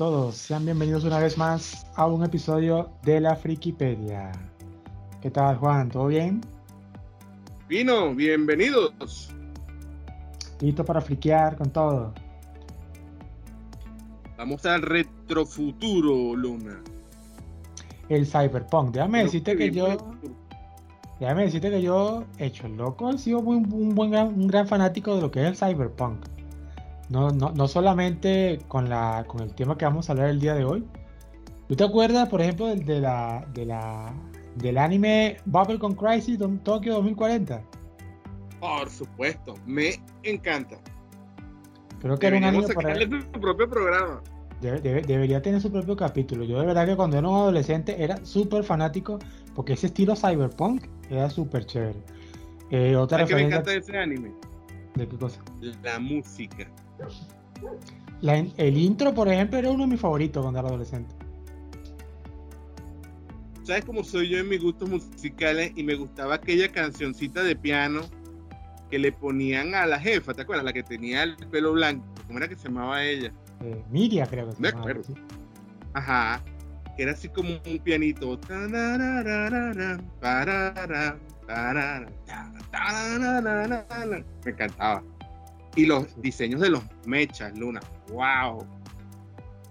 todos. Sean bienvenidos una vez más a un episodio de la Frikipedia. ¿Qué tal, Juan? ¿Todo bien? Vino, bienvenidos. Listo para friquear con todo. Vamos al retrofuturo, Luna. El Cyberpunk. Déjame decirte que yo, muy- déjame decirte que yo, hecho el loco, he sido muy- un, buen un gran fanático de lo que es el Cyberpunk. No, no, no solamente con la, con el tema que vamos a hablar el día de hoy. ¿Tú te acuerdas, por ejemplo, del, de la, de la, del anime Bubblegum Crisis Tokyo 2040? Por supuesto, me encanta. Creo que era un anime para- su propio programa. Debe- debe- debería tener su propio capítulo. Yo de verdad que cuando era un adolescente era súper fanático porque ese estilo cyberpunk era súper chévere. Eh, otra ¿Sabes qué me encanta de ese anime? de qué cosa. La música. La el intro, por ejemplo, era uno de mis favoritos cuando era adolescente. ¿Sabes cómo soy yo en mis gustos musicales? Y me gustaba aquella cancioncita de piano que le ponían a la jefa, ¿te acuerdas? La que tenía el pelo blanco. ¿Cómo era que se llamaba ella? Eh, Miria, creo que se Me llamaba, acuerdo. sí. Ajá. Que era así como un pianito. Me encantaba. Y los diseños de los mechas, Luna. ¡Wow!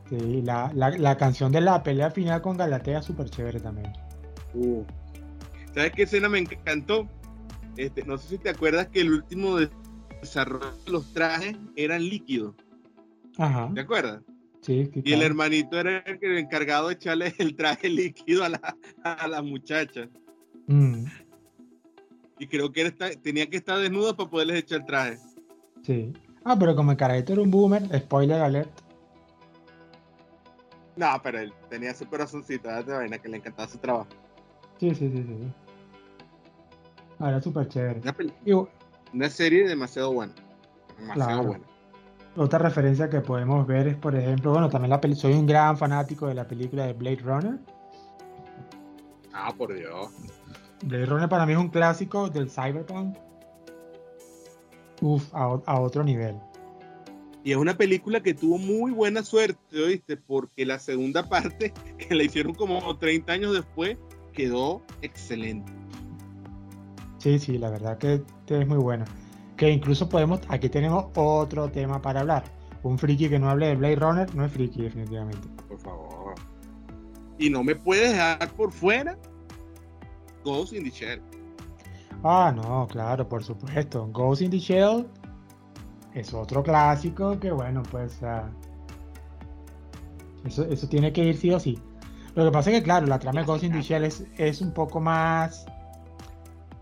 Sí, la, la- la canción de la pelea final con Galatea, súper chévere también. Uh. ¿Sabes qué escena me encantó? Este, no sé si te acuerdas que el último de- desarrollo de los trajes eran líquidos. Ajá. ¿Te acuerdas? Sí, Y el hermanito era el el encargado de echarle el traje líquido a la, a la muchacha. Mm, Y creo que está- tenía que estar desnudo para poderles echar el traje. Sí. Ah, pero como el carajito era un boomer, spoiler alert. No, pero él tenía su corazoncito de vaina que le encantaba su trabajo. Sí, sí, sí, sí. Ah, era súper chévere. Una, Y, una serie demasiado buena. Demasiado Claro. buena. Otra referencia que podemos ver es, por ejemplo, bueno, también la peli soy un gran fanático de la película de Blade Runner. Ah, por Dios. Blade Runner para mí es un clásico del cyberpunk. Uf, a, a otro nivel. Y es una película que tuvo muy buena suerte, ¿oíste? Porque la segunda parte, que la hicieron como 30 años después, quedó excelente. Sí, sí, la verdad que, que es muy buena. Que incluso podemos, aquí tenemos otro tema para hablar. Un friki que no hable de Blade Runner no es friki definitivamente. Por favor. Y no me puedes dejar por fuera Ghost in the Shell. Ah, no, claro, por supuesto. Ghost in the Shell es otro clásico que, bueno, pues ah, eso, eso tiene que ir sí o sí. Lo que pasa es que, claro, la trama de Ghost in the Shell es, es un poco más.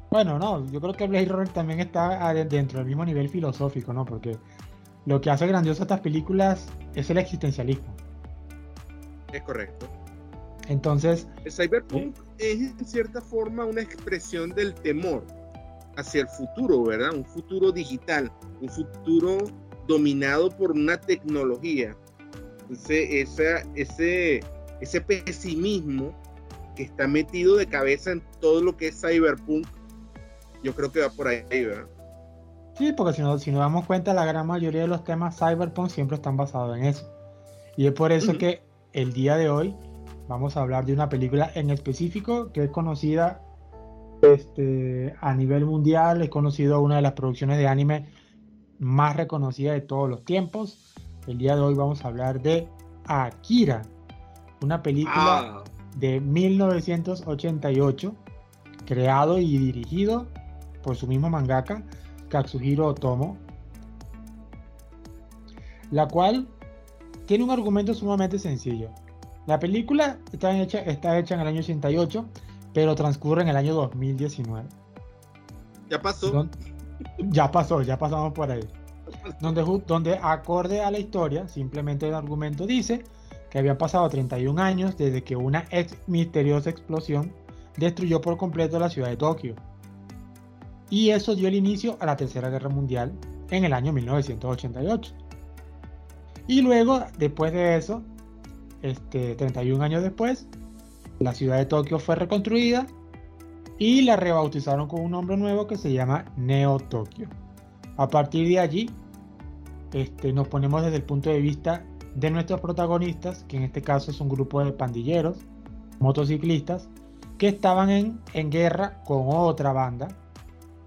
Bueno, no, yo creo que Blade Runner también está ah, de- dentro del mismo nivel filosófico, ¿no? Porque lo que hace grandioso estas películas es el existencialismo. Es correcto. Entonces, El cyberpunk es en cierta forma una expresión del temor hacia el futuro, ¿verdad? Un futuro digital, un futuro dominado por una tecnología. Entonces, esa, ese, ese pesimismo que está metido de cabeza en todo lo que es cyberpunk, yo creo que va por ahí, ¿verdad? Sí, porque si, no, si nos damos cuenta, la gran mayoría de los temas cyberpunk siempre están basados en eso. Y es por eso que el día de hoy vamos a hablar de una película en específico que es conocida este, a nivel mundial, es conocido una de las producciones de anime más reconocidas de todos los tiempos. El día de hoy vamos a hablar de Akira, una película Ah, de 1988, creado y dirigido por su mismo mangaka, Katsuhiro Otomo, la cual tiene un argumento sumamente sencillo. La película está hecha, está hecha en el año 88, pero transcurre en el año 2019. ya pasó. Ya pasó, ya pasamos por ahí. Donde, donde acorde a la historia, simplemente el argumento dice que habían pasado 31 años desde que una ex misteriosa explosión destruyó por completo la ciudad de Tokio. Y eso dio el inicio a la Tercera Guerra Mundial en el año 1988. Y luego, después de eso, este, 31 años después, la ciudad de Tokio fue reconstruida y la rebautizaron con un nombre nuevo que se llama Neo Tokio. A partir de allí, este, nos ponemos desde el punto de vista de nuestros protagonistas, que en este caso es un grupo de pandilleros, motociclistas, que estaban en, en guerra con otra banda.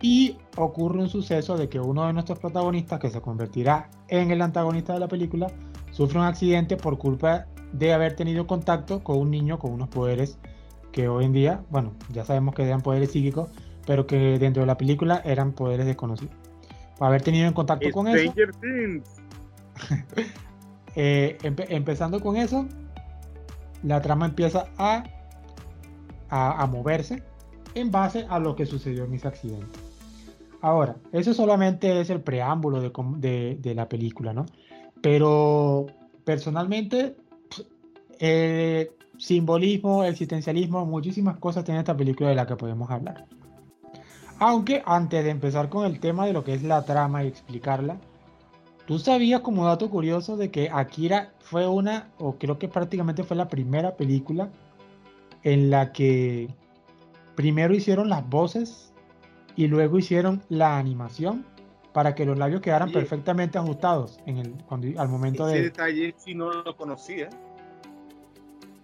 Y ocurre un suceso de que uno de nuestros protagonistas, que se convertirá en el antagonista de la película, sufre un accidente por culpa de haber tenido contacto con un niño con unos poderes que hoy en día, bueno, ya sabemos que eran poderes psíquicos, pero que dentro de la película eran poderes desconocidos. Por haber tenido en contacto con eso. eh, empezando con eso, la trama empieza a, a, moverse en base a lo que sucedió en ese accidente. Ahora, eso solamente es el preámbulo de, de, la película, ¿no? Pero personalmente, el simbolismo, el existencialismo, muchísimas cosas tiene esta película de la que podemos hablar. Aunque antes de empezar con el tema de lo que es la trama y explicarla, ¿tú sabías como dato curioso de que Akira fue una, o creo que prácticamente fue la primera película en la que primero hicieron las voces y luego hicieron la animación para que los labios quedaran perfectamente ajustados en el, cuando, al momento ese de... detalle si no lo conocía.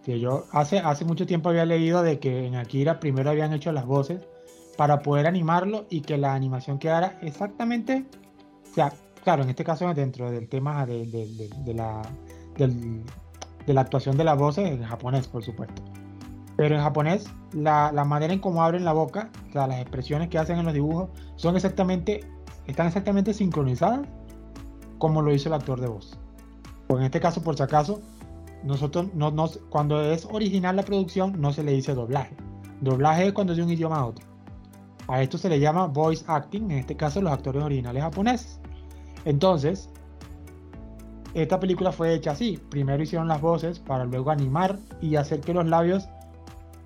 Que yo hace, hace mucho tiempo había leído de que en Akira primero habían hecho las voces para poder animarlo y que la animación quedara exactamente, o sea, claro, en este caso dentro del tema de, la, de la actuación de la voz en japonés, por supuesto. Pero en japonés, la, manera en cómo abren la boca, o sea, las expresiones que hacen en los dibujos, son exactamente, están exactamente sincronizadas como lo hizo el actor de voz. Pues en este caso, por si acaso, nosotros no, cuando es original la producción, no se le dice doblaje. Doblaje es cuando es de un idioma a otro. A esto se le llama voice acting, en este caso los actores originales japoneses. Entonces, esta película fue hecha así. Primero hicieron las voces para luego animar y hacer que los labios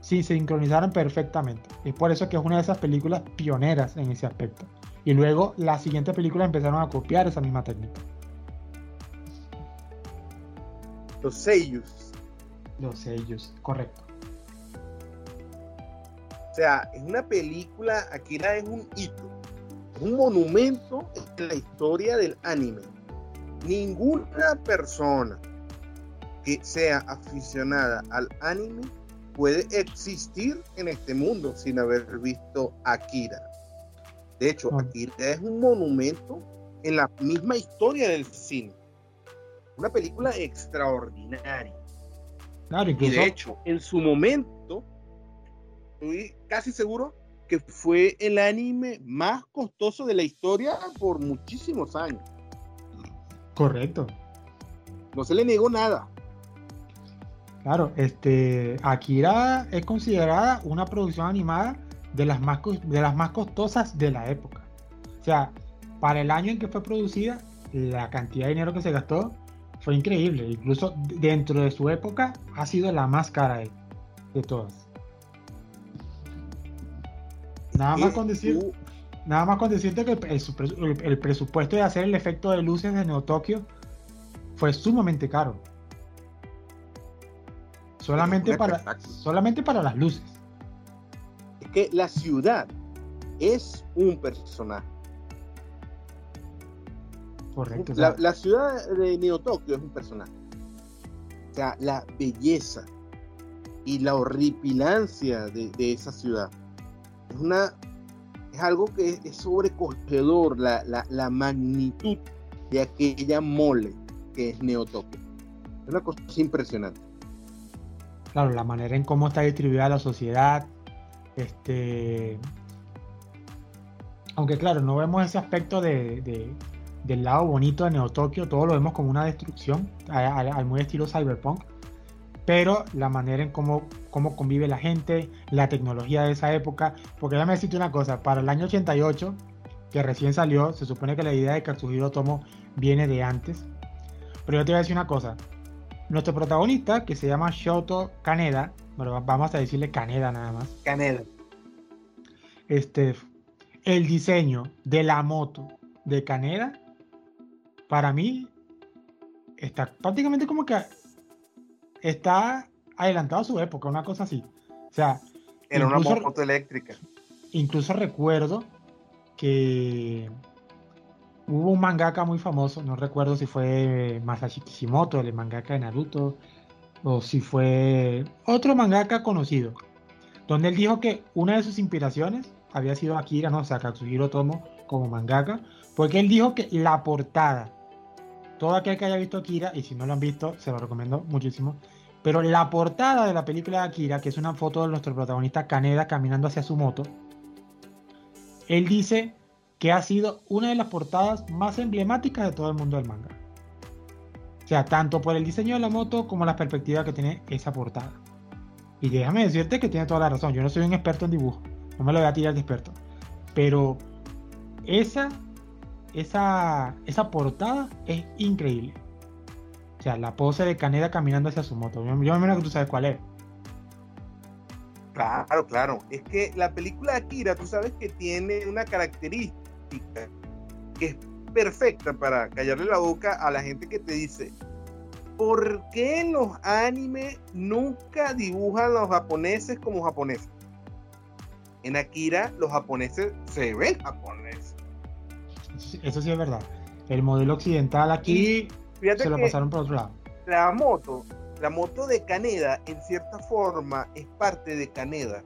se sincronizaran perfectamente. Es por eso que es una de esas películas pioneras en ese aspecto. Y luego las siguientes películas empezaron a copiar esa misma técnica. Los sellos. Los sellos, correcto. O sea, es una película, Akira es un hito, un monumento en la historia del anime. Ninguna persona que sea aficionada al anime puede existir en este mundo sin haber visto Akira. De hecho. Akira es un monumento en la misma historia del cine. Una película extraordinaria. Claro, Y de hecho, en su momento, estoy casi seguro que fue el anime más costoso de la historia por muchísimos años. Correcto. No se le negó nada. Claro, este Akira es considerada una producción animada de las más de las más costosas de la época. O sea, para el año en que fue producida, la cantidad de dinero que se gastó fue increíble. Incluso dentro de su época ha sido la más cara de todas. Nada más con decir, nada más con decirte que el, presupuesto de hacer el efecto de luces de Neo Tokio fue sumamente caro. Solamente para, solamente para las luces. Es que la ciudad es un personaje. Correcto. La, ciudad de Neo Tokio es un personaje. O sea, la belleza y la horripilancia de esa ciudad es una es algo que es, sobrecogedor la, la, magnitud de aquella mole que es Neotoque. Es una cosa impresionante. Claro, la manera en cómo está distribuida la sociedad, este aunque claro, no vemos ese aspecto de, del lado bonito de Neotokio, todo lo vemos como una destrucción, al muy estilo cyberpunk, pero la manera en cómo, cómo convive la gente, la tecnología de esa época, porque déjame decirte una cosa, para el año 88, que recién salió, se supone que la idea de Katsuhiro Tomo viene de antes, pero yo te voy a decir una cosa, nuestro protagonista, que se llama Shoto Kaneda, bueno, vamos a decirle Kaneda nada más. Kaneda. Este, el diseño de la moto de Kaneda, para mí, está prácticamente como que está adelantado a su época, una cosa así. O sea, era una moto eléctrica. Incluso recuerdo que hubo un mangaka muy famoso, no recuerdo si fue Masashi Kishimoto, el mangaka de Naruto, o si fue otro mangaka conocido, donde él dijo que una de sus inspiraciones había sido Akira, no, o sea, Katsuhiro Tomo como mangaka, porque él dijo que la portada, todo aquel que haya visto Akira, y si no lo han visto, se lo recomiendo muchísimo, pero la portada de la película de Akira, que es una foto de nuestro protagonista Kaneda caminando hacia su moto, él dice que ha sido una de las portadas más emblemáticas de todo el mundo del manga. O sea, tanto por el diseño de la moto como la perspectiva que tiene esa portada. Y déjame decirte que tiene toda la razón. Yo no soy un experto en dibujo. No me lo voy a tirar de experto. Pero esa, esa, esa portada es increíble. O sea, la pose de Caneda caminando hacia su moto. Yo, me imagino que tú sabes cuál es. Claro, claro. Es que la película Akira, tú sabes que tiene una característica que es perfecta para callarle la boca a la gente que te dice, ¿por qué los animes nunca dibujan a los japoneses como japoneses? En Akira los japoneses se ven japoneses. Eso sí es verdad. El modelo occidental aquí se lo pasaron por otro lado. La moto, la moto de Caneda en cierta forma es parte de Caneda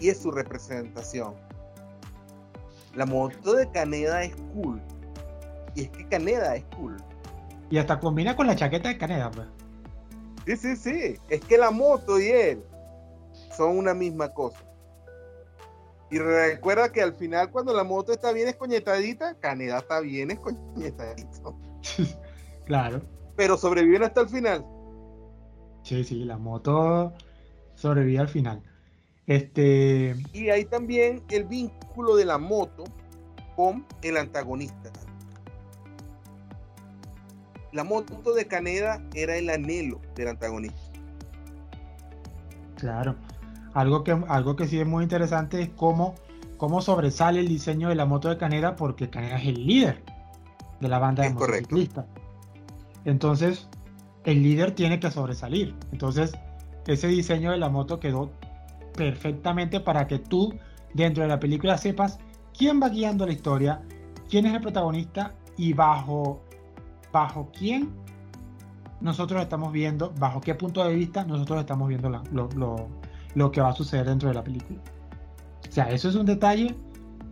y es su representación. La moto de Caneda es cool. Y es que Caneda es cool. Y hasta combina con la chaqueta de Caneda, pues. Sí, sí, sí. Es que la moto y él son una misma cosa. Y recuerda que al final, cuando la moto está bien escoñetadita, Caneda está bien escoñetadito. claro. Pero sobreviven hasta el final. Sí, sí, la moto sobrevive al final. Este... Y hay también el vínculo de la moto con el antagonista. La moto de Caneda era el anhelo del antagonista. Claro. Algo que, algo que sí es muy interesante es cómo, cómo sobresale el diseño de la moto de Caneda, porque Caneda es el líder de la banda de motociclistas. Entonces, el líder tiene que sobresalir. Entonces, ese diseño de la moto quedó perfectamente para que tú dentro de la película sepas quién va guiando la historia, quién es el protagonista y bajo, bajo quién nosotros estamos viendo, bajo qué punto de vista nosotros estamos viendo lo, que va a suceder dentro de la película. O sea, eso es un detalle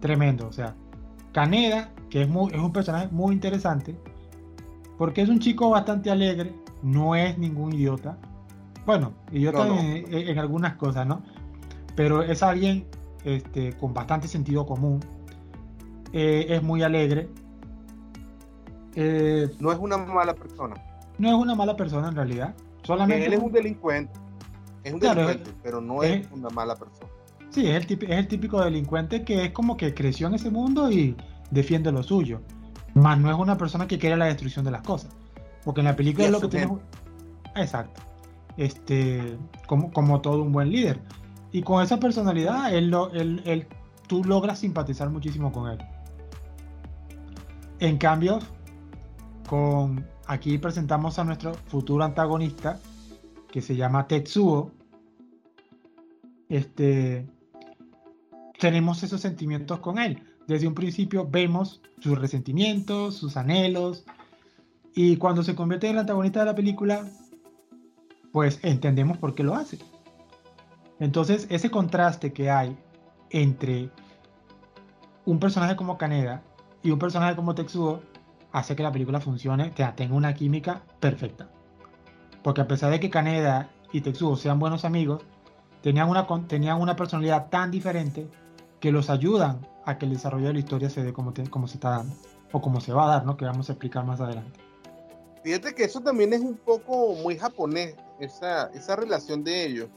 tremendo. O sea, Caneda, que es, muy, es un personaje muy interesante, porque es un chico bastante alegre, no es ningún idiota. Bueno, idiota en, algunas cosas, ¿no? pero es alguien este, con bastante sentido común, eh, es muy alegre. Eh, no es una mala persona. No es una mala persona en realidad. Solamente él es un delincuente. Es un delincuente, pero no es, una mala persona. Sí, es el, típico, es el típico delincuente que es como que creció en ese mundo y defiende lo suyo. Más no es una persona que quiere la destrucción de las cosas. Porque en la película es lo que tiene. Exacto. Este, como, como todo un buen líder. Y con esa personalidad, él, lo, él, tú logras simpatizar muchísimo con él. En cambio, con aquí presentamos a nuestro futuro antagonista, que se llama Tetsuo. Este, tenemos esos sentimientos con él. Desde un principio vemos sus resentimientos, sus anhelos, y cuando se convierte en el antagonista de la película, pues entendemos por qué lo hace. Entonces, ese contraste que hay entre un personaje como Kaneda y un personaje como Tetsuo hace que la película funcione, tenga una química perfecta. Porque a pesar de que Kaneda y Tetsuo sean buenos amigos, tenían una, tenían una personalidad tan diferente que los ayudan a que el desarrollo de la historia se dé como, como se está dando, o como se va a dar, ¿no? Que vamos a explicar más adelante. Fíjate que eso también es un poco muy japonés, esa, esa relación de ellos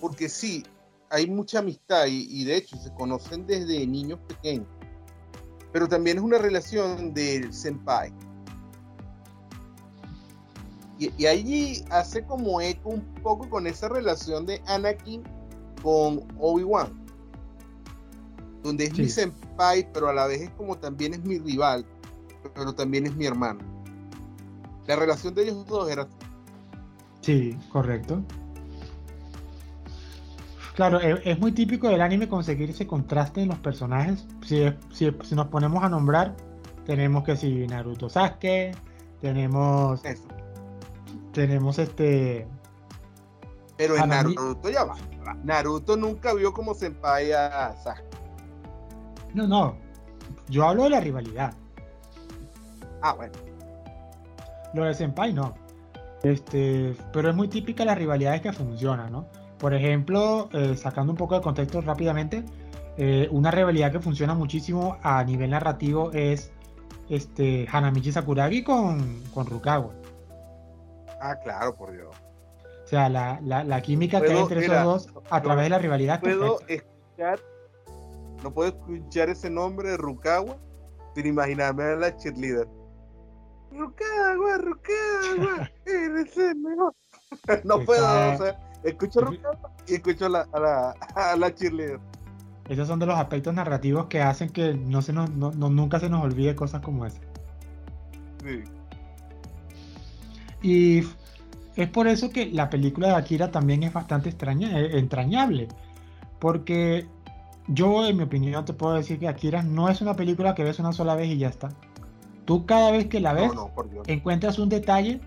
porque sí, hay mucha amistad y, de hecho se conocen desde niños pequeños, pero también es una relación del senpai. Y, y allí hace como eco un poco con esa relación de Anakin con Obi-Wan, donde es mi senpai, pero a la vez es como también es mi rival, pero también es mi hermano. La relación de ellos dos era Sí, correcto. Claro, e, es, muy típico del anime conseguir ese contraste en los personajes. Si, si, nos ponemos a nombrar, tenemos que si Naruto Sasuke, tenemos tenemos este pero en Naruto ya va. Naruto nunca vio como senpai a Sasuke. No, no. Yo hablo de la rivalidad. Ah, bueno. Lo de senpai no. Este, pero es muy típica las rivalidades que funcionan, ¿no? Por ejemplo, eh, sacando un poco de contexto rápidamente, eh, una rivalidad que funciona muchísimo a nivel narrativo es este, Hanamichi Sakuragi con, con Rukawa. Ah, claro, por Dios. O sea, la, la, química que hay entre esos dos a través de la rivalidad. Puedo escuchar, no puedo escuchar ese nombre de Rukawa sin imaginarme a la cheerleader. Rukawa, Rukawa, eres el mejor. no puedo, o sea, escucho Rukawa y escucho a la, a la, a la cheerleader. Esos son de los aspectos narrativos que hacen que no se nos, no, nunca se nos olvide cosas como esa. Sí. Y es por eso que la película de Akira también es bastante extraña, eh, entrañable. Porque yo, en mi opinión, te puedo decir que Akira no es una película que ves una sola vez y ya está. Tú cada vez que la ves, encuentras un detalle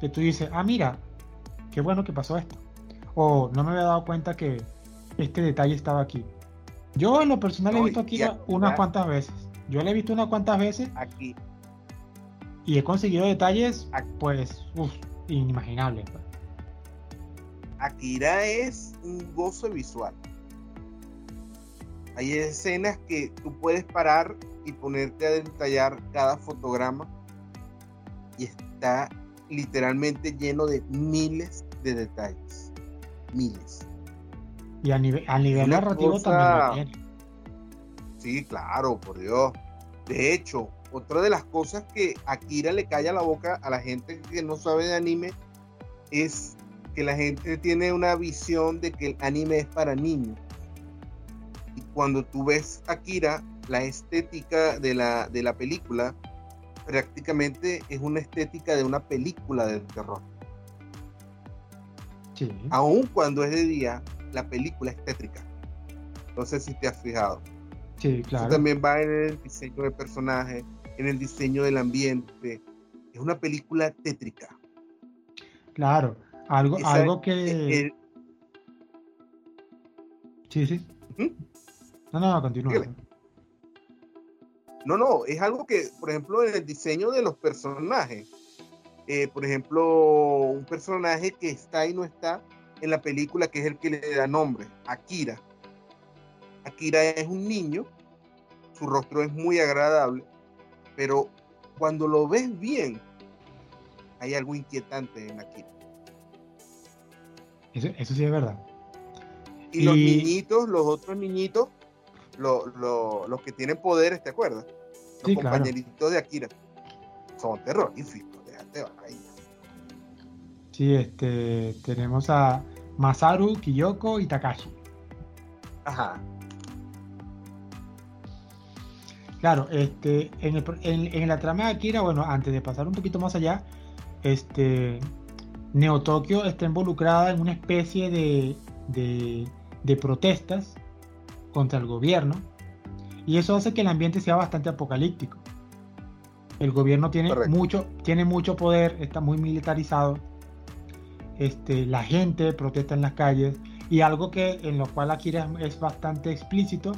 que tú dices, ah, mira, qué bueno que pasó esto. O no me había dado cuenta que este detalle estaba aquí. Yo en lo personal he visto Akira unas cuantas veces. Yo la he visto unas cuantas veces. Aquí. Y he conseguido detalles, pues, uff, inimaginable. Pues. Akira es un gozo visual. Hay escenas que tú puedes parar y ponerte a detallar cada fotograma y está literalmente lleno de miles de detalles. Miles. Y a nivel, a nivel narrativo también Sí, claro, por Dios. De hecho, otra de las cosas que Akira le calla la boca a la gente que no sabe de anime es que la gente tiene una visión de que el anime es para niños. Y cuando tú ves Akira, la estética de la, de la película prácticamente es una estética de una película de terror. Sí. Aun cuando es de día, la película es tétrica. No sé si te has fijado. Sí, claro. Eso también va en el diseño de personajes, en el diseño del ambiente. Es una película tétrica. Claro, algo, algo que... Sí, sí. No, no, continúa. No, no, es algo que, por ejemplo, en el diseño de los personajes, eh, por ejemplo, un personaje que está y no está en la película, que es el que le da nombre, Akira. Akira es un niño, su rostro es muy agradable, pero cuando lo ves bien, hay algo inquietante en Akira. Eso, sí es verdad. Y, los niñitos, los otros niñitos, los que tienen poderes, ¿te acuerdas? Los compañeritos de Akira son terroríficos, déjate ahí. Sí, este, tenemos a Masaru, Kiyoko y Takashi. Ajá. Claro, este, en, la trama de Akira, bueno, antes de pasar un poquito más allá, este, Neo Tokio está involucrada en una especie de, de, protestas contra el gobierno y eso hace que el ambiente sea bastante apocalíptico. El gobierno tiene mucho, tiene mucho poder, está muy militarizado. Este, la gente protesta en las calles y algo que en lo cual Akira es bastante explícito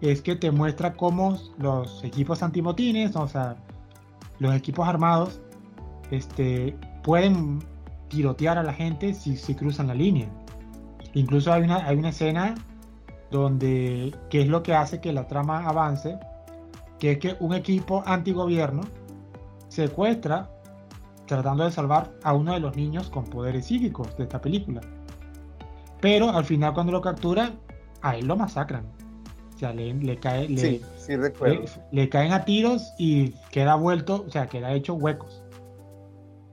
es que te muestra cómo los equipos antimotines, o sea, los equipos armados, este, pueden tirotear a la gente si, si cruzan la línea. Incluso hay una, hay una escena donde, que es lo que hace que la trama avance, que es que un equipo antigobierno secuestra, tratando de salvar a uno de los niños con poderes psíquicos de esta película. Pero al final cuando lo captura, a él lo masacran sea, le, cae, le, caen a tiros y queda vuelto, o sea, queda hecho huecos.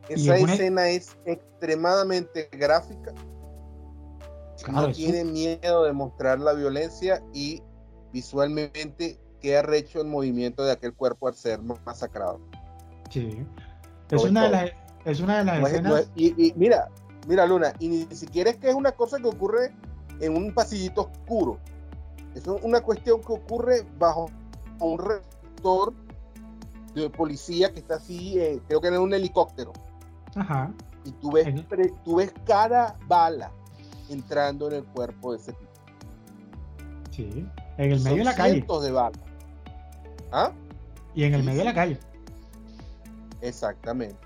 Esa escena es extremadamente gráfica. no tiene miedo de mostrar la violencia y visualmente queda recho el movimiento de aquel cuerpo al ser masacrado. Sí. Es una, de las, es una de las escenas. y, mira, mira, Luna, y ni siquiera es que es una cosa que ocurre en un pasillito oscuro es una cuestión que ocurre bajo un reactor de policía que está así, eh, creo que en un helicóptero. Ajá. Y tú ves, tú ves cada bala entrando en el cuerpo de ese tipo. Sí, en el medio de la calle. Cientos de balas. ¿Ah? Y en el medio de la calle. Exactamente.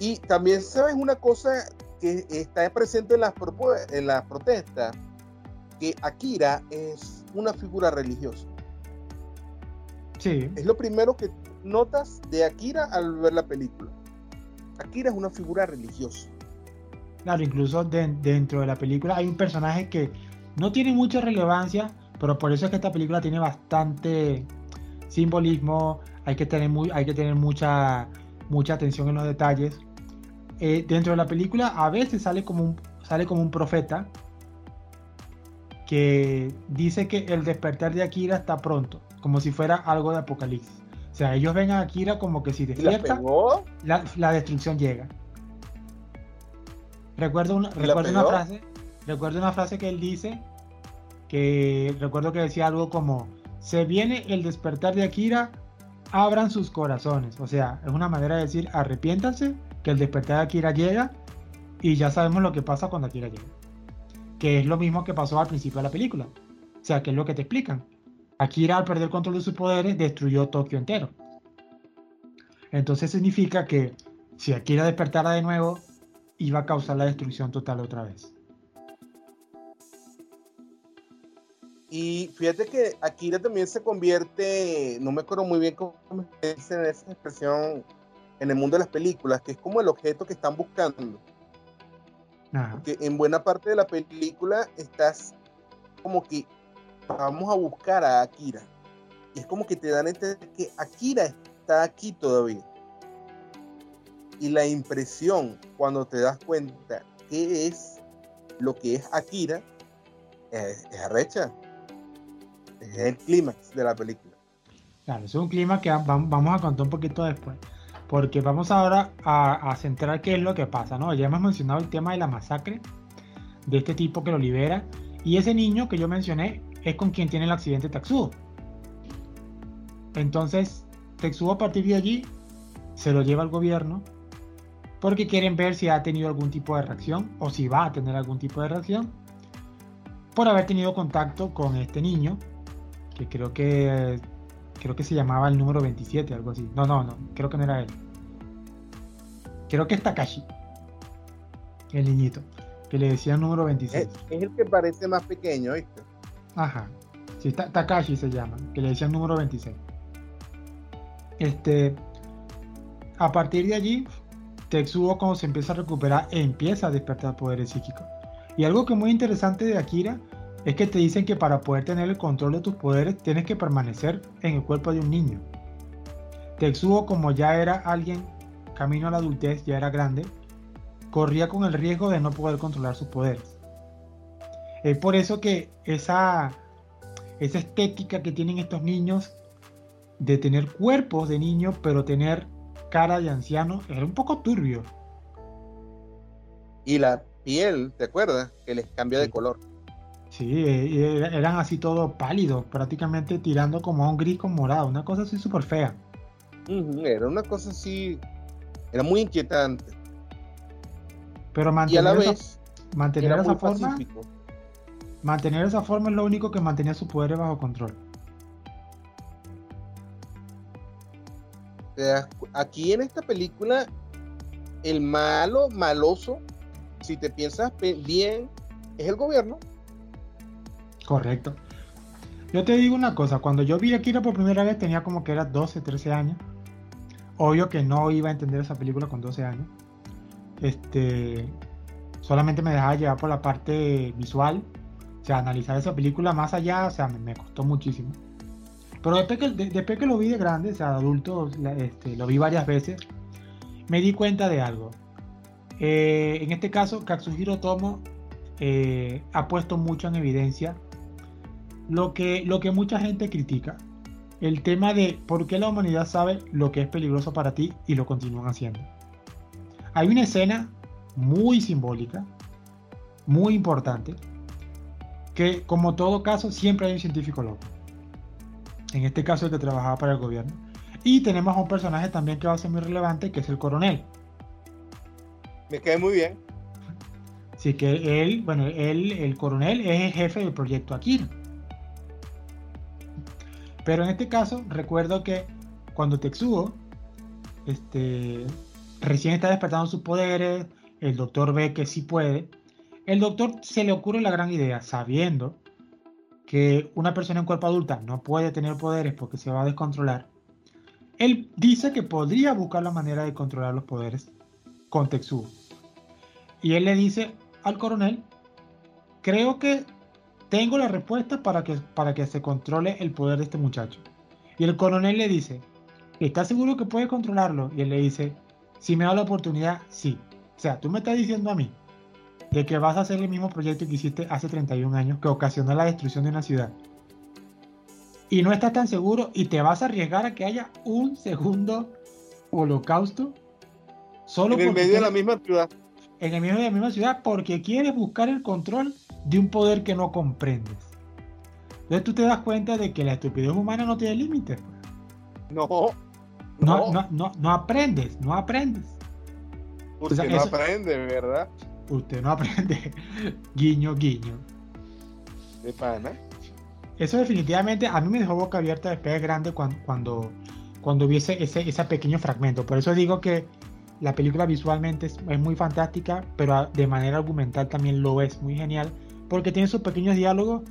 Y también sabes una cosa que está presente en las, en las protestas, que Akira es una figura religiosa. Sí. Es lo primero que notas de Akira al ver la película. Akira es una figura religiosa. Claro, incluso dentro de la película hay un personaje que no tiene mucha relevancia, pero por eso es que esta película tiene bastante simbolismo, hay que tener, muy, hay que tener mucha, mucha atención en los detalles. Eh, dentro de la película a veces sale como, un, sale como un profeta que dice que el despertar de Akira está pronto, como si fuera algo de apocalipsis. O sea, ellos ven a Akira como que si despierta, la, la, destrucción llega. Recuerdo una, recuerdo una frase, recuerdo una frase que él dice, que recuerdo que decía algo como, se viene el despertar de Akira, abran sus corazones. O sea, es una manera de decir, arrepiéntanse, que el despertar de Akira llega y ya sabemos lo que pasa cuando Akira llega. Que es lo mismo que pasó al principio de la película. O sea, que es lo que te explican. Akira al perder control de sus poderes destruyó Tokio entero. Entonces significa que si Akira despertara de nuevo, iba a causar la destrucción total otra vez. Y fíjate que Akira también se convierte, no me acuerdo muy bien cómo en esa expresión en el mundo de las películas, que es como el objeto que están buscando. Porque en buena parte de la película estás como que vamos a buscar a Akira. Y es como que te dan a entender que Akira está aquí todavía y la impresión cuando te das cuenta qué es lo que es Akira es, arrecha. Es el clímax de la película. Claro, es un clima que vamos a contar un poquito después. Porque vamos ahora a, centrar qué es lo que pasa, ¿no? Ya hemos mencionado el tema de la masacre de este tipo que lo libera. Y ese niño que yo mencioné es con quien tiene el accidente Tatsuo. Entonces, Tetsuo a partir de allí se lo lleva al gobierno porque quieren ver si ha tenido algún tipo de reacción o si va a tener algún tipo de reacción por haber tenido contacto con este niño que creo que creo que se llamaba el número 27 algo así no no no creo que no era él creo que es Takashi el niñito que le decía el número 26 es, el que parece más pequeño ¿viste? ajá sí Takashi se llama que le decía el número 26 este a partir de allí Tetsuo cuando se empieza a recuperar empieza a despertar poderes psíquicos. Y algo que es muy interesante de Akira es que te dicen que para poder tener el control de tus poderes tienes que permanecer en el cuerpo de un niño. Tetsuo como ya era alguien camino a la adultez, ya era grande, corría con el riesgo de no poder controlar sus poderes. Es por eso que esa, esa estética que tienen estos niños de tener cuerpos de niños, pero tener cara de anciano era un poco turbio. Y la piel, ¿te acuerdas? Que les cambia de color. Sí, eh, eran así todo pálidos, prácticamente tirando como a un gris con morado, una cosa así súper fea. era una cosa así, era muy inquietante. Pero mantener, a la vez, mantener esa forma, mantener esa forma es lo único que mantenía su poder bajo control. aquí en esta película, el malo, maloso, si te piensas bien, es el gobierno. Correcto. Yo te digo una cosa, cuando yo vi Akira por primera vez tenía como que era 12, 13 años. Obvio que no iba a entender esa película con 12 años. Este, solamente me dejaba llevar por la parte visual. O sea, analizar esa película más allá, o sea, me costó muchísimo. Pero después que, después que lo vi de grande, o sea, de adulto, este, lo vi varias veces, me di cuenta de algo. Eh, en este caso, Katsuhiro Tomo eh, ha puesto mucho en evidencia lo que, lo que mucha gente critica. El tema de por qué la humanidad sabe lo que es peligroso para ti y lo continúan haciendo. Hay una escena muy simbólica, muy importante, que como todo caso siempre hay un científico loco en este caso el que trabajaba para el gobierno, Y tenemos a un personaje también que va a ser muy relevante, que es el coronel. Me cae muy bien. Así que él, bueno, él, el coronel es el jefe del proyecto Akira. Pero en este caso, recuerdo que cuando Tetsuo este, recién está despertando sus poderes, el doctor ve que sí puede, el doctor se le ocurre la gran idea, sabiendo que una persona en cuerpo adulta no puede tener poderes porque se va a descontrolar. Él dice que podría buscar la manera de controlar los poderes con Tetsuo. Y él le dice al coronel, creo que tengo la respuesta para que, para que se controle el poder de este muchacho. Y el coronel le dice, ¿estás seguro que puede controlarlo? Y él le dice, si me da la oportunidad, sí. O sea, tú me estás diciendo a mí de que vas a hacer el mismo proyecto que hiciste hace 31 años, que ocasionó la destrucción de una ciudad. Y no estás tan seguro y te vas a arriesgar a que haya un segundo holocausto. Solo en el medio de la misma ciudad. En el medio de la misma ciudad porque quieres buscar el control de un poder que no comprendes. Entonces tú te das cuenta de que la estupidez humana no tiene límites. Pues. No, no, no, no, no, aprendes, no aprendes. Usted no aprende, ¿verdad? Usted no aprende. guiño, guiño. De pana. Eso definitivamente a mí me dejó boca abierta de pez grande cuando, cuando, cuando vi ese, ese, pequeño fragmento. Por eso digo que la película visualmente es, es, muy fantástica, pero de manera argumental también lo es muy genial, porque tiene esos pequeños diálogos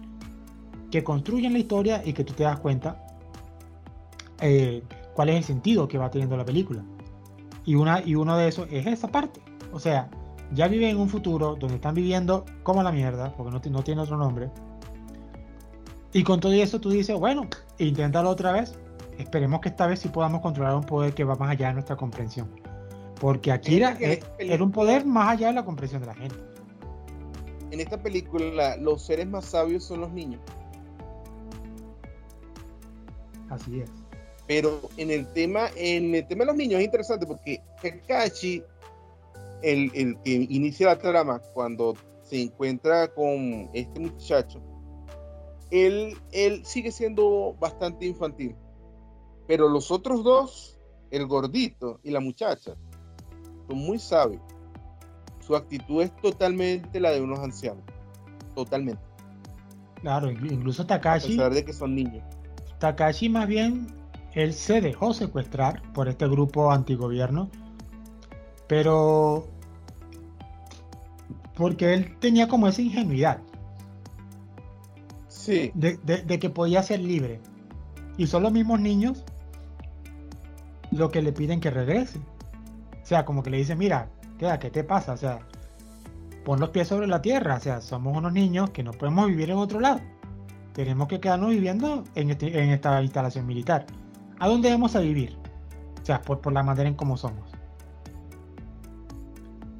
que construyen la historia y que tú te das cuenta eh, cuál es el sentido que va teniendo la película. Y, una, y uno de esos es esa parte. O sea, ya viven en un futuro donde están viviendo como la mierda, porque no, no tiene otro nombre. Y con todo eso tú dices, bueno, inténtalo otra vez. Esperemos que esta vez sí podamos controlar un poder que va más allá de nuestra comprensión. Porque Akira era un poder más allá de la comprensión de la gente. En esta película, los seres más sabios son los niños. Así es. Pero en el tema, en el tema de los niños es interesante porque Kakashi, el, el que inicia la trama cuando se encuentra con este muchacho, él, él sigue siendo bastante infantil. Pero los otros dos, el gordito y la muchacha, son muy sabios. Su actitud es totalmente la de unos ancianos. Totalmente. Claro, incluso Takashi. A pesar de que son niños. Takashi más bien él se dejó secuestrar por este grupo antigobierno, pero porque él tenía como esa ingenuidad. Sí. De, que podía ser libre. Y son los mismos niños lo que le piden que regrese. O sea, como que le dicen, mira, ¿qué te pasa? O sea, pon los pies sobre la tierra. O sea, somos unos niños que no podemos vivir en otro lado. Tenemos que quedarnos viviendo en, este, en esta instalación militar. ¿A dónde vamos a vivir? O sea, por, por la manera en cómo somos.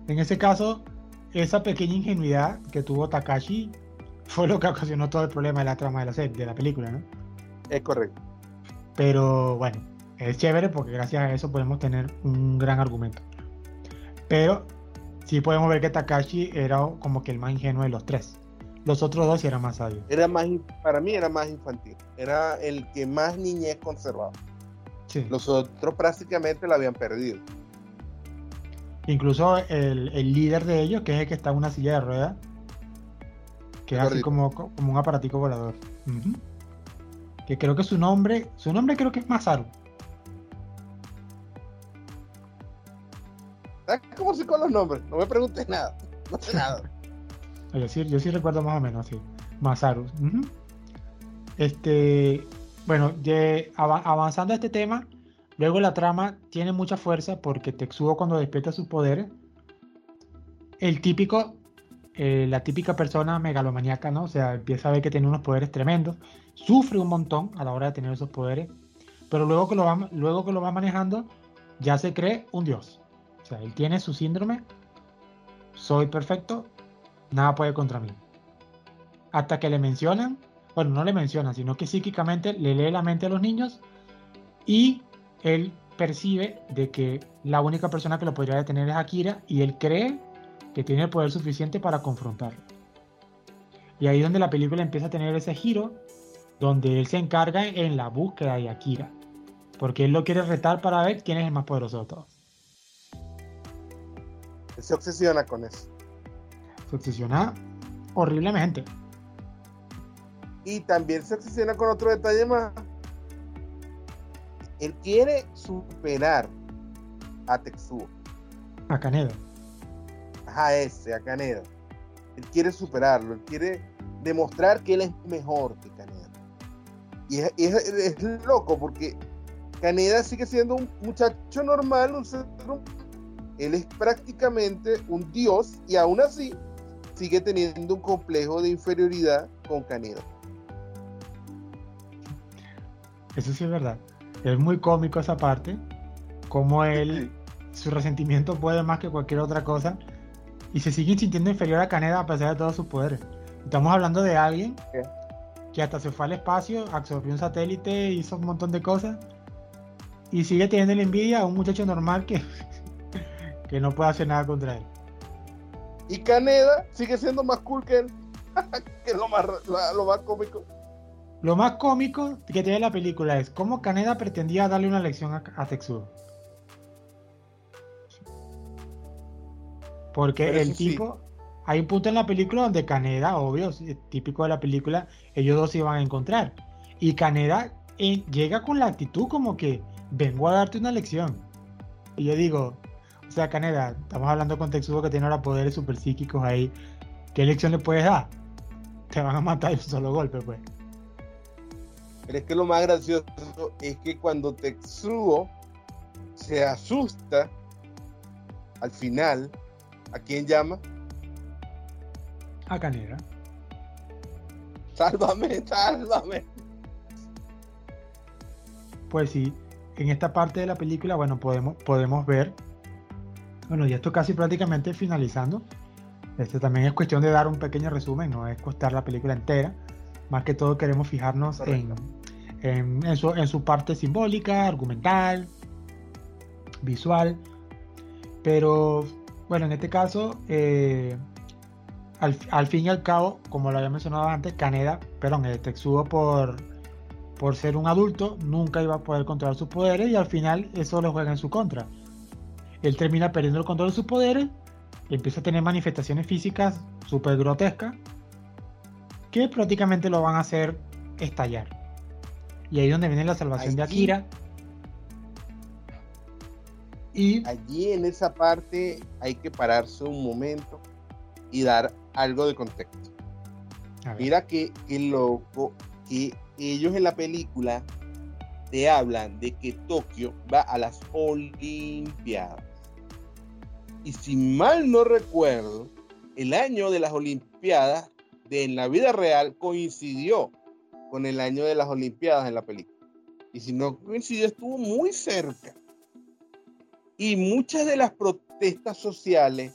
En ese caso, esa pequeña ingenuidad que tuvo Takashi fue lo que ocasionó todo el problema de la trama de la, serie, de la película, ¿no? Es correcto. Pero bueno, es chévere porque gracias a eso podemos tener un gran argumento. Pero sí podemos ver que Takashi era como que el más ingenuo de los tres. Los otros dos eran más sabios. Era más, para mí era más infantil. Era el que más niñez conservaba. Los otros prácticamente la habían perdido. Incluso el, líder de ellos, que es el que está en una silla de ruedas, que es así como, como un aparatico volador. Que creo que su nombre, su nombre creo que es Masaru. Con los nombres? No me preguntes nada. No sé nada. Yo sí, yo sí recuerdo más o menos así. Masaru. Este, bueno, avanzando a este tema, luego la trama tiene mucha fuerza porque Tetsuo cuando despierta sus poderes, el típico, eh, la típica persona megalomaníaca, ¿no? O sea, empieza a ver que tiene unos poderes tremendos, sufre un montón a la hora de tener esos poderes, pero luego que lo va, luego que lo va manejando, ya se cree un dios. O sea, él tiene su síndrome, soy perfecto, nada puede contra mí. Hasta que le mencionan, bueno, no le mencionan, sino que psíquicamente le lee la mente a los niños y él percibe de que la única persona que lo podría detener es Akira y él cree que tiene el poder suficiente para confrontarlo. Y ahí es donde la película empieza a tener ese giro, donde él se encarga en la búsqueda de Akira. Porque él lo quiere retar para ver quién es el más poderoso de todos. Se obsesiona con eso. Se obsesiona horriblemente. Y también se obsesiona con otro detalle más. Él quiere superar a Tetsuo. A Kaneda. A ese, a Kaneda. Él quiere superarlo, él quiere demostrar que él es mejor que Kaneda. Y es, loco porque Kaneda sigue siendo un muchacho normal, un ser él es prácticamente un dios y aún así sigue teniendo un complejo de inferioridad con Kaneda. Eso sí es verdad. Es muy cómico esa parte, como él, su resentimiento puede más que cualquier otra cosa y se sigue sintiendo inferior a Kaneda a pesar de todos sus poderes. Estamos hablando de alguien que hasta se fue al espacio, absorbió un satélite, hizo un montón de cosas y sigue teniendo la envidia a un muchacho normal que, que no puede hacer nada contra él. Y Kaneda sigue siendo más cool que él, que es lo más, lo más cómico. Lo más cómico que tiene la película es cómo Kaneda pretendía darle una lección a, a Tetsuo. Porque el tipo, hay un punto en la película donde Kaneda, obvio, típico de la película, ellos dos se iban a encontrar. Y Kaneda eh, llega con la actitud como que vengo a darte una lección. Y yo digo, sea, Kaneda, estamos hablando con Tetsuo que tiene ahora poderes super psíquicos ahí. ¿Qué lección le puedes dar? Te van a matar de un solo golpe, pues. Pero es que lo más gracioso es que cuando Tetsuo se asusta al final, ¿a quién llama? A Canera. Sálvame, sálvame. Pues sí, en esta parte de la película, bueno, podemos, podemos ver. Bueno, ya esto casi prácticamente finalizando. Este también es cuestión de dar un pequeño resumen, no es costar la película entera. Más que todo queremos fijarnos en, en, su, en, su, parte simbólica, argumental, visual. Pero bueno, en este caso, eh, al, al, fin y al cabo, como lo había mencionado antes, Caneda, perdón, el Tetsuo por, por ser un adulto, nunca iba a poder controlar sus poderes y al final eso lo juega en su contra. Él termina perdiendo el control de sus poderes y empieza a tener manifestaciones físicas súper grotescas que prácticamente lo van a hacer estallar. Y ahí es donde viene la salvación de Akira. Y allí en esa parte hay que pararse un momento y dar algo de contexto. Mira que, que loco que ellos en la película te hablan de que Tokio va a las Olimpiadas. Y si mal no recuerdo, el año de las Olimpiadas de en la vida real coincidió con el año de las Olimpiadas en la película. Y si no coincidió, estuvo muy cerca. Y muchas de las protestas sociales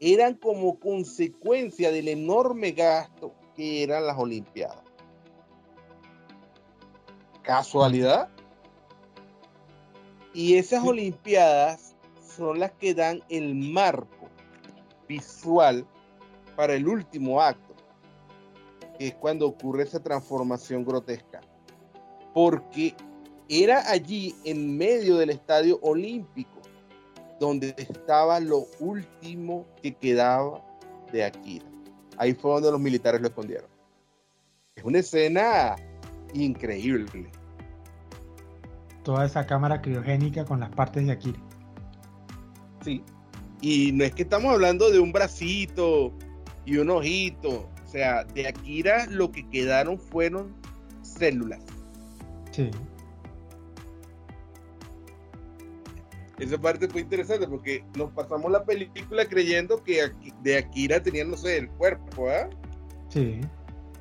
eran como consecuencia del enorme gasto que eran las Olimpiadas. ¿Casualidad? Y esas Olimpiadas son las que dan el marco visual para el último acto es cuando ocurre esa transformación grotesca. Porque era allí, en medio del estadio olímpico, donde estaba lo último que quedaba de Akira. Ahí fue donde los militares lo escondieron. Es una escena increíble. Toda esa cámara criogénica con las partes de Akira. Y no es que estamos hablando de un bracito y un ojito. O sea, de Akira lo que quedaron fueron células. Sí. Esa parte fue interesante porque nos pasamos la película creyendo que de Akira tenían, no sé, el cuerpo, ¿ah? Sí.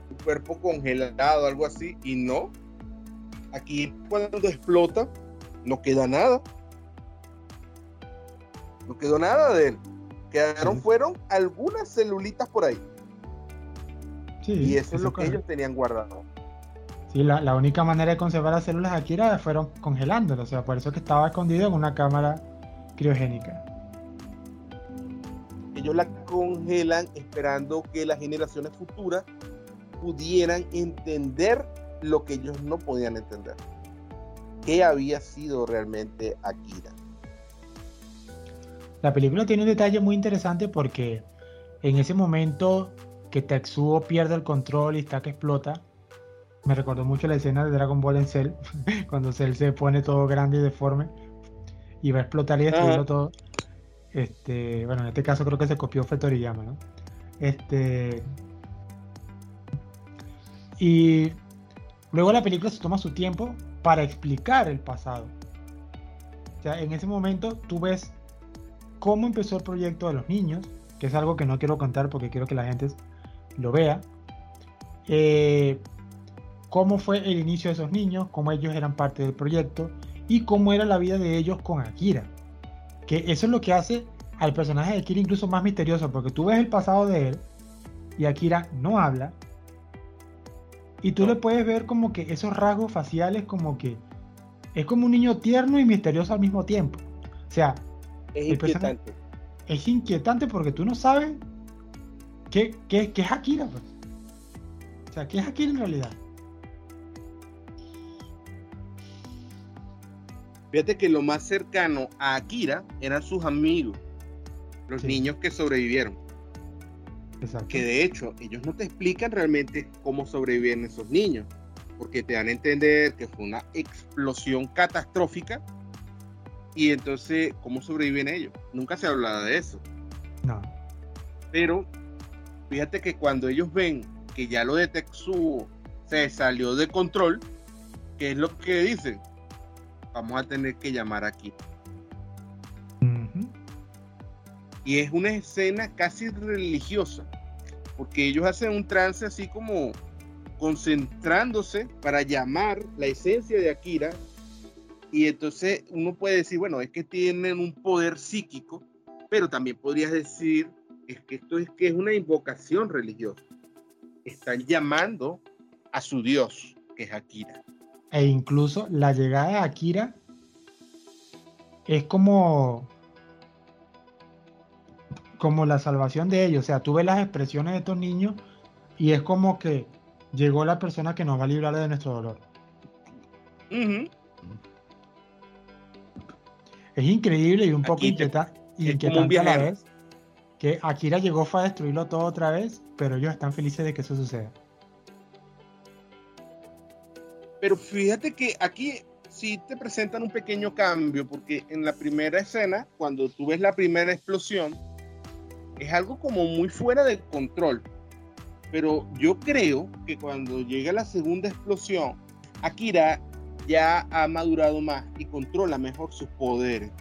Un cuerpo congelado, algo así, y no. Aquí cuando explota, no queda nada. No quedó nada de él. Quedaron, fueron algunas celulitas por ahí y eso es lo que ellos tenían guardado. Sí, la, única manera de conservar las células aquí era fueron congelándolas, o sea, por eso que estaba escondido en una cámara criogénica. Ellos la congelan esperando que las generaciones futuras pudieran entender lo que ellos no podían entender. qué había sido realmente Akira. La película tiene un detalle muy interesante porque en ese momento que Tetsuo pierde el control y está que explota, me recordó mucho la escena de Dragon Ball en Cell, cuando Cell se pone todo grande y deforme y va a explotar y destruirlo todo. Este, bueno, en este caso creo que se copió fue Toriyama, ¿no? Este. Y luego la película se toma su tiempo para explicar el pasado. O sea, en ese momento tú ves cómo empezó el proyecto de los niños, que es algo que no quiero contar porque quiero que la gente lo vea. Eh, cómo fue el inicio de esos niños, cómo ellos eran parte del proyecto y cómo era la vida de ellos con Akira. Que eso es lo que hace al personaje de Akira incluso más misterioso, porque tú ves el pasado de él y Akira no habla. Y tú le puedes ver como que esos rasgos faciales como que es como un niño tierno y misterioso al mismo tiempo. O sea, es inquietante. Es inquietante porque tú no sabes qué, qué, qué es Akira. Pues. O sea, ¿qué es Akira en realidad? Fíjate que lo más cercano a Akira eran sus amigos, los niños que sobrevivieron. Exacto. Que de hecho, ellos no te explican realmente cómo sobreviven esos niños, porque te dan a entender que fue una explosión catastrófica y entonces, ¿cómo sobreviven ellos? Nunca se hablaba de eso. No. Pero fíjate que cuando ellos ven que ya lo de Tetsuo se salió de control, ¿qué es lo que dicen? vamos a tener que llamar aquí. Y es una escena casi religiosa, porque ellos hacen un trance así como concentrándose para llamar la esencia de Akira. Y entonces uno puede decir, bueno, es que tienen un poder psíquico, pero también podrías decir, es que esto es que es una invocación religiosa. Están llamando a su Dios, que es Akira e incluso la llegada de Akira es como como la salvación de ellos. O sea, tú ves las expresiones de estos niños y es como que llegó la persona que nos va a librar de nuestro dolor. Es increíble y un poco inquietante a la vez que Akira llegó fue a destruirlo todo otra vez, pero ellos están felices de que eso suceda. Pero fíjate que aquí sí te presentan un pequeño cambio, porque en la primera escena, cuando tú ves la primera explosión, es algo como muy fuera de control. Pero yo creo que cuando llega la segunda explosión, Akira ya ha madurado más y controla mejor sus poderes.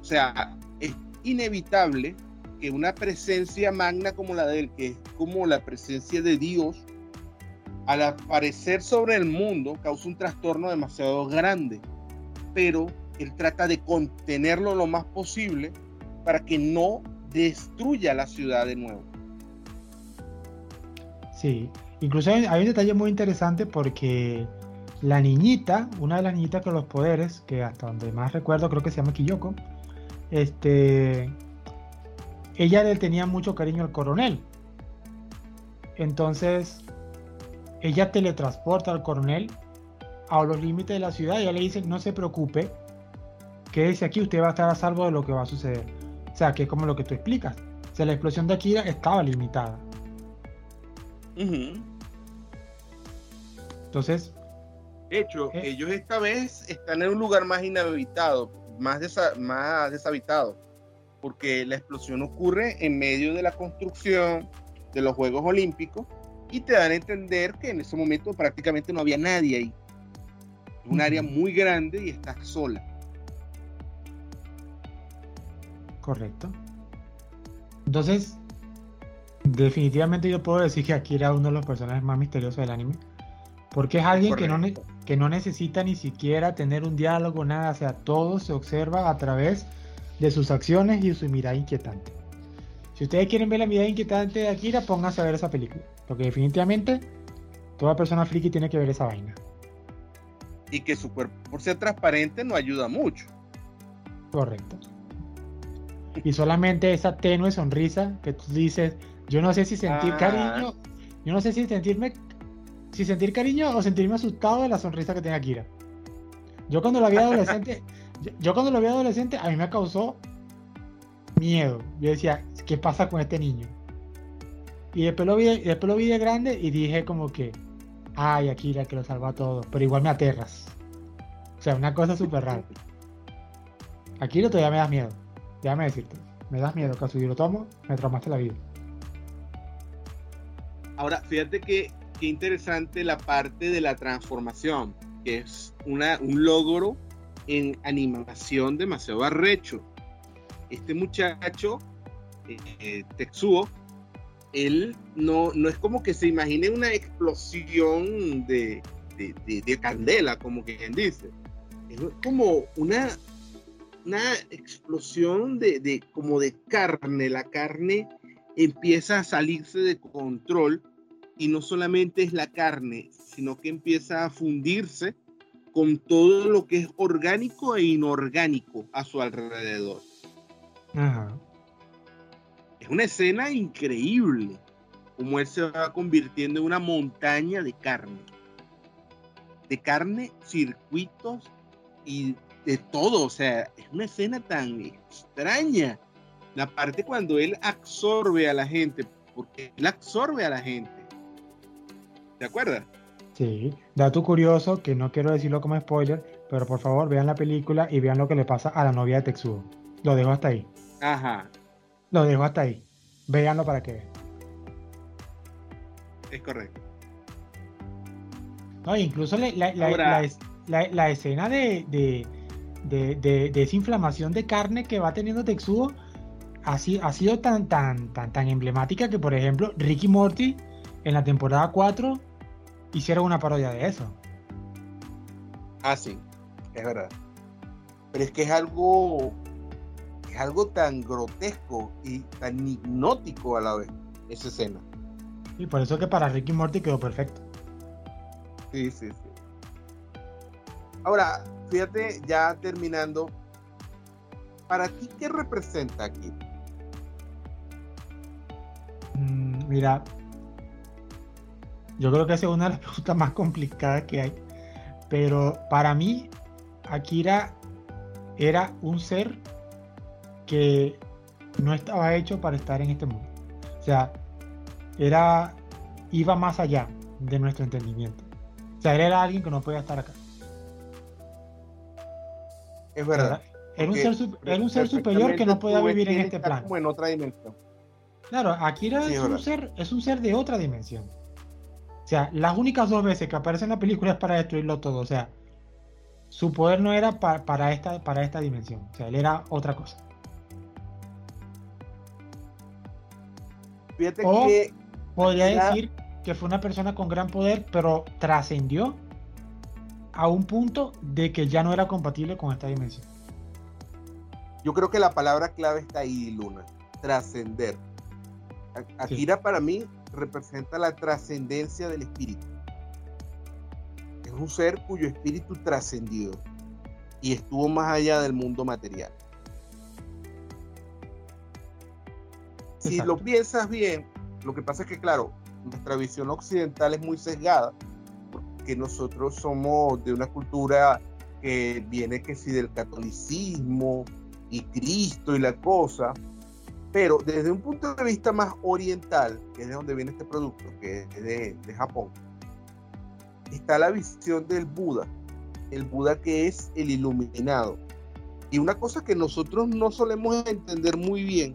O sea, es inevitable que una presencia magna como la de él, que es como la presencia de Dios, al aparecer sobre el mundo causa un trastorno demasiado grande, pero él trata de contenerlo lo más posible para que no destruya la ciudad de nuevo. Sí, incluso hay, un detalle muy interesante porque la niñita, una de las niñitas con los poderes, que hasta donde más recuerdo creo que se llama Kiyoko, este, ella le tenía mucho cariño al coronel. Entonces, ella teletransporta al coronel a los límites de la ciudad y ella le dice, no se preocupe, quédese aquí, usted va a estar a salvo de lo que va a suceder. O sea, que es como lo que tú explicas. O sea, la explosión de Akira estaba limitada. Entonces... De hecho, ellos esta vez están en un lugar más inhabitado, más, más deshabitado, porque la explosión ocurre en medio de la construcción de los Juegos Olímpicos y te dan a entender que en ese momento prácticamente no había nadie ahí. Es un área muy grande y estás sola. Correcto. Entonces, definitivamente yo puedo decir que aquí era uno de los personajes más misteriosos del anime. Porque es alguien que no, que no necesita ni siquiera tener un diálogo, nada. O sea, todo se observa a través de sus acciones y su mirada inquietante. Si ustedes quieren ver la mirada inquietante de Akira, pónganse a ver esa película. Porque definitivamente toda persona friki tiene que ver esa vaina. Y que su cuerpo, por ser transparente, no ayuda mucho. Correcto. Y solamente esa tenue sonrisa que tú dices, yo no sé si sentir ah. cariño, yo no sé si sentirme, si sentir cariño o sentirme asustado de la sonrisa que tiene Akira. Yo cuando lo vi adolescente, yo, cuando lo vi adolescente, a mí me causó miedo. Yo decía, ¿qué pasa con este niño? Y después lo vi, después lo vi de grande y dije como que, ay, Akira, que lo salva a todos, pero igual me aterras. O sea, una cosa súper rara. Akira todavía me das miedo. Déjame decirte. Me das miedo, que si lo tomo, me traumaste la vida. Ahora, fíjate que, qué interesante la parte de la transformación, que es un logro en animación demasiado arrecho. Este muchacho, eh, él no, no es como que se imagine una explosión de, de, candela, como quien dice. Es como una, una explosión de, como de carne. La carne empieza a salirse de control y no solamente es la carne, sino que empieza a fundirse con todo lo que es orgánico e inorgánico a su alrededor. Es una escena increíble, como él se va convirtiendo en una montaña de carne. De carne, circuitos y de todo. O sea, es una escena tan extraña. La parte cuando él absorbe a la gente, porque él absorbe a la gente. ¿Te acuerdas? Sí, dato curioso que no quiero decirlo como spoiler, pero por favor vean la película y vean lo que le pasa a la novia de Tetsuo. Lo dejo hasta ahí. Ajá. Lo dejo hasta ahí. Véanlo para que vean. Es correcto. No, incluso la, la, escena de, de, de, esa inflamación de carne que va teniendo Tetsuo ha, ha sido tan, tan, tan, tan emblemática que, por ejemplo, Ricky Morty en la temporada 4 hicieron una parodia de eso. Ah, sí, es verdad. Pero es que es algo, es algo tan grotesco y tan hipnótico a la vez, esa escena. Y por eso que para Ricky Morty quedó perfecto. Sí, sí, sí. Ahora, fíjate, ya terminando, ¿para ti qué representa aquí? Mm, mira, yo creo que esa es una de las preguntas más complicadas que hay. Pero para mí, Akira era un ser que no estaba hecho para estar en este mundo. O sea, era iba más allá de nuestro entendimiento. O sea, él era alguien que no podía estar acá. Es verdad. Era, un ser, era un ser superior que no podía vivir en este plano. Como en otra dimensión. Claro, Akira es, un ser, es un ser de otra dimensión. O sea, las únicas dos veces que aparece en la película es para destruirlo todo. O sea, su poder no era para, esta, para esta dimensión. O sea, él era otra cosa. Fíjate que. Podría decir que fue una persona con gran poder, pero trascendió a un punto de que ya no era compatible con esta dimensión. Yo creo que la palabra clave está ahí, Luna. Trascender. Akira para mí representa la trascendencia del espíritu. Es un ser cuyo espíritu trascendió y estuvo más allá del mundo material. Si lo piensas bien, lo que pasa es que, claro, nuestra visión occidental es muy sesgada, porque nosotros somos de una cultura que viene que si del catolicismo y Cristo y la cosa, pero desde un punto de vista más oriental, que es de donde viene este producto, que es de, Japón, está la visión del Buda, el Buda que es el iluminado. Y una cosa que nosotros no solemos entender muy bien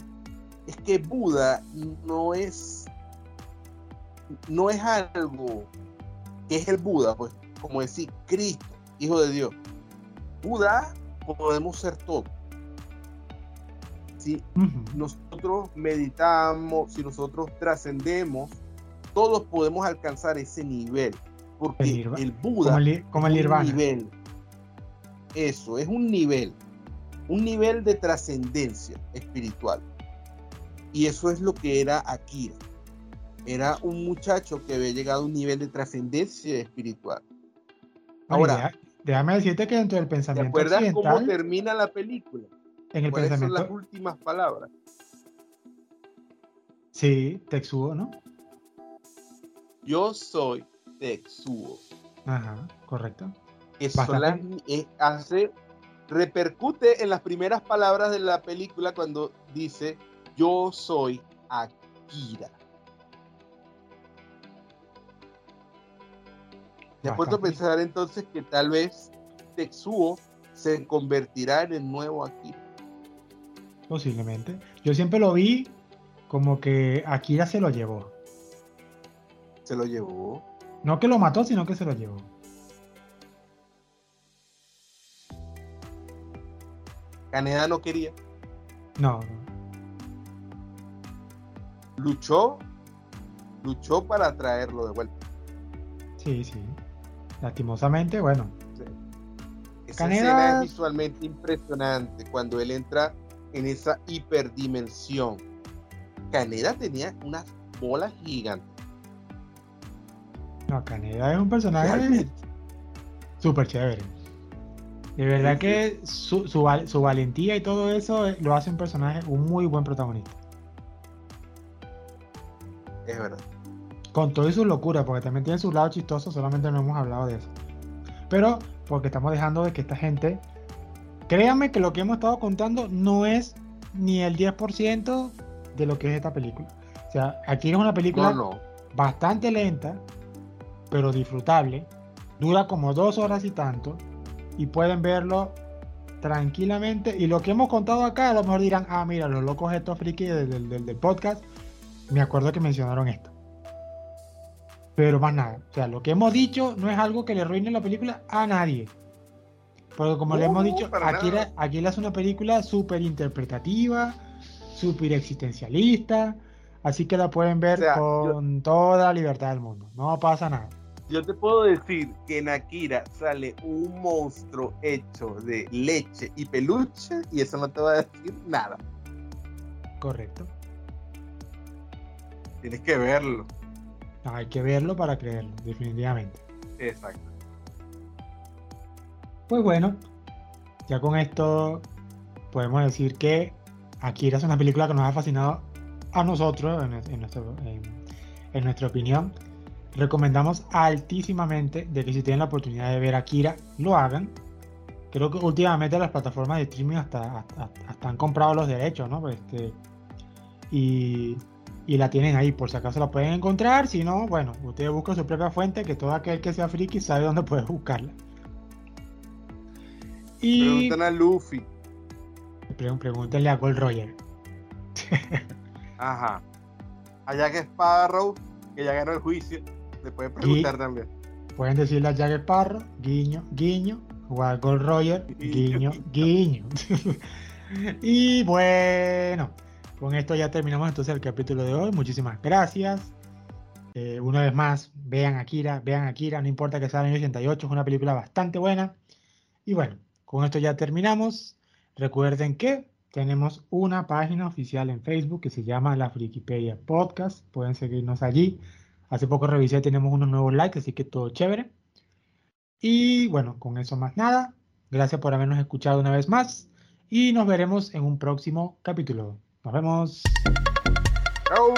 es que Buda no es no es algo que es el Buda, pues como decir Cristo, hijo de Dios. Buda podemos ser todo. Si nosotros meditamos, si nosotros trascendemos, todos podemos alcanzar ese nivel. Porque el, Buda como el, es un nivel. Eso, es un nivel. Un nivel de trascendencia espiritual. Y eso es lo que era Akira. Era un muchacho que había llegado a un nivel de trascendencia espiritual. Ahora, déjame decirte que dentro del pensamiento. ¿Te acuerdas cómo termina la película? En el pensamiento. Son las últimas palabras. Sí, Tetsuo, ¿no? Yo soy Tetsuo. Ajá, correcto. Eso eh, hace, repercute en las primeras palabras de la película cuando dice yo soy Akira. De acuerdo a pensar entonces que tal vez Tetsuo se convertirá en el nuevo Akira. Posiblemente. Yo siempre lo vi como que Akira se lo llevó. Se lo llevó. No que lo mató, sino que se lo llevó. Caneda no quería. No, Luchó, luchó para traerlo de vuelta. Sí, sí. Lastimosamente, bueno. Esa escena es visualmente impresionante cuando él entra en esa hiperdimensión. Caneda tenía unas bolas gigantes. No, Caneda es un personaje súper chévere. De verdad que su, su, valentía y todo eso eh, lo hace un personaje, un muy buen protagonista. Es verdad. Con todo y su locura, porque también tiene su lado chistoso, solamente no hemos hablado de eso. Pero porque estamos dejando de que esta gente, créanme que lo que hemos estado contando no es ni el 10% de lo que es esta película. O sea, aquí es una película bastante lenta, pero disfrutable. Dura como dos horas y tanto. Y pueden verlo tranquilamente. Y lo que hemos contado acá, a lo mejor dirán, ah, mira, los locos estos frikis del, del, podcast, me acuerdo que mencionaron esto. Pero más nada. O sea, lo que hemos dicho no es algo que le arruine la película a nadie. Porque como le hemos dicho, aquí, aquí hace una película súper interpretativa, súper existencialista. Así que la pueden ver con toda la libertad del mundo. No pasa nada. Yo te puedo decir que en Akira sale un monstruo hecho de leche y peluche y eso no te va a decir nada. Correcto. Tienes que verlo. hay que verlo para creerlo, definitivamente. Exacto. Pues bueno, ya con esto podemos decir que Akira es una película que nos ha fascinado a nosotros, en, nuestra opinión. Recomendamos altísimamente de que si tienen la oportunidad de ver Akira, lo hagan. Creo que últimamente las plataformas de streaming hasta, han comprado los derechos, ¿no? Este, y, y, la tienen ahí, por si acaso la pueden encontrar. Si no, bueno, ustedes buscan su propia fuente, que todo aquel que sea friki sabe dónde puede buscarla. Y... Preguntan a Luffy. Pregúntenle a Gold Roger. Ajá. A Jack Sparrow, que ya ganó el juicio. Le pueden preguntar también. Pueden decirle a Jack Sparrow, guiño, guiño. O a Gold Roger, guiño, guiño. y bueno, con esto ya terminamos entonces el capítulo de hoy. Muchísimas gracias. Eh, una vez más, vean Akira, vean Akira, no importa que sea el año 88, es una película bastante buena. Y bueno, con esto ya terminamos. Recuerden que tenemos una página oficial en Facebook que se llama La Frikipedia Podcast. Pueden seguirnos allí. Hace poco revisé, tenemos unos nuevos likes, así que todo chévere. Y bueno, con eso más nada. Gracias por habernos escuchado una vez más. Y nos veremos en un próximo capítulo. Nos vemos. Chao.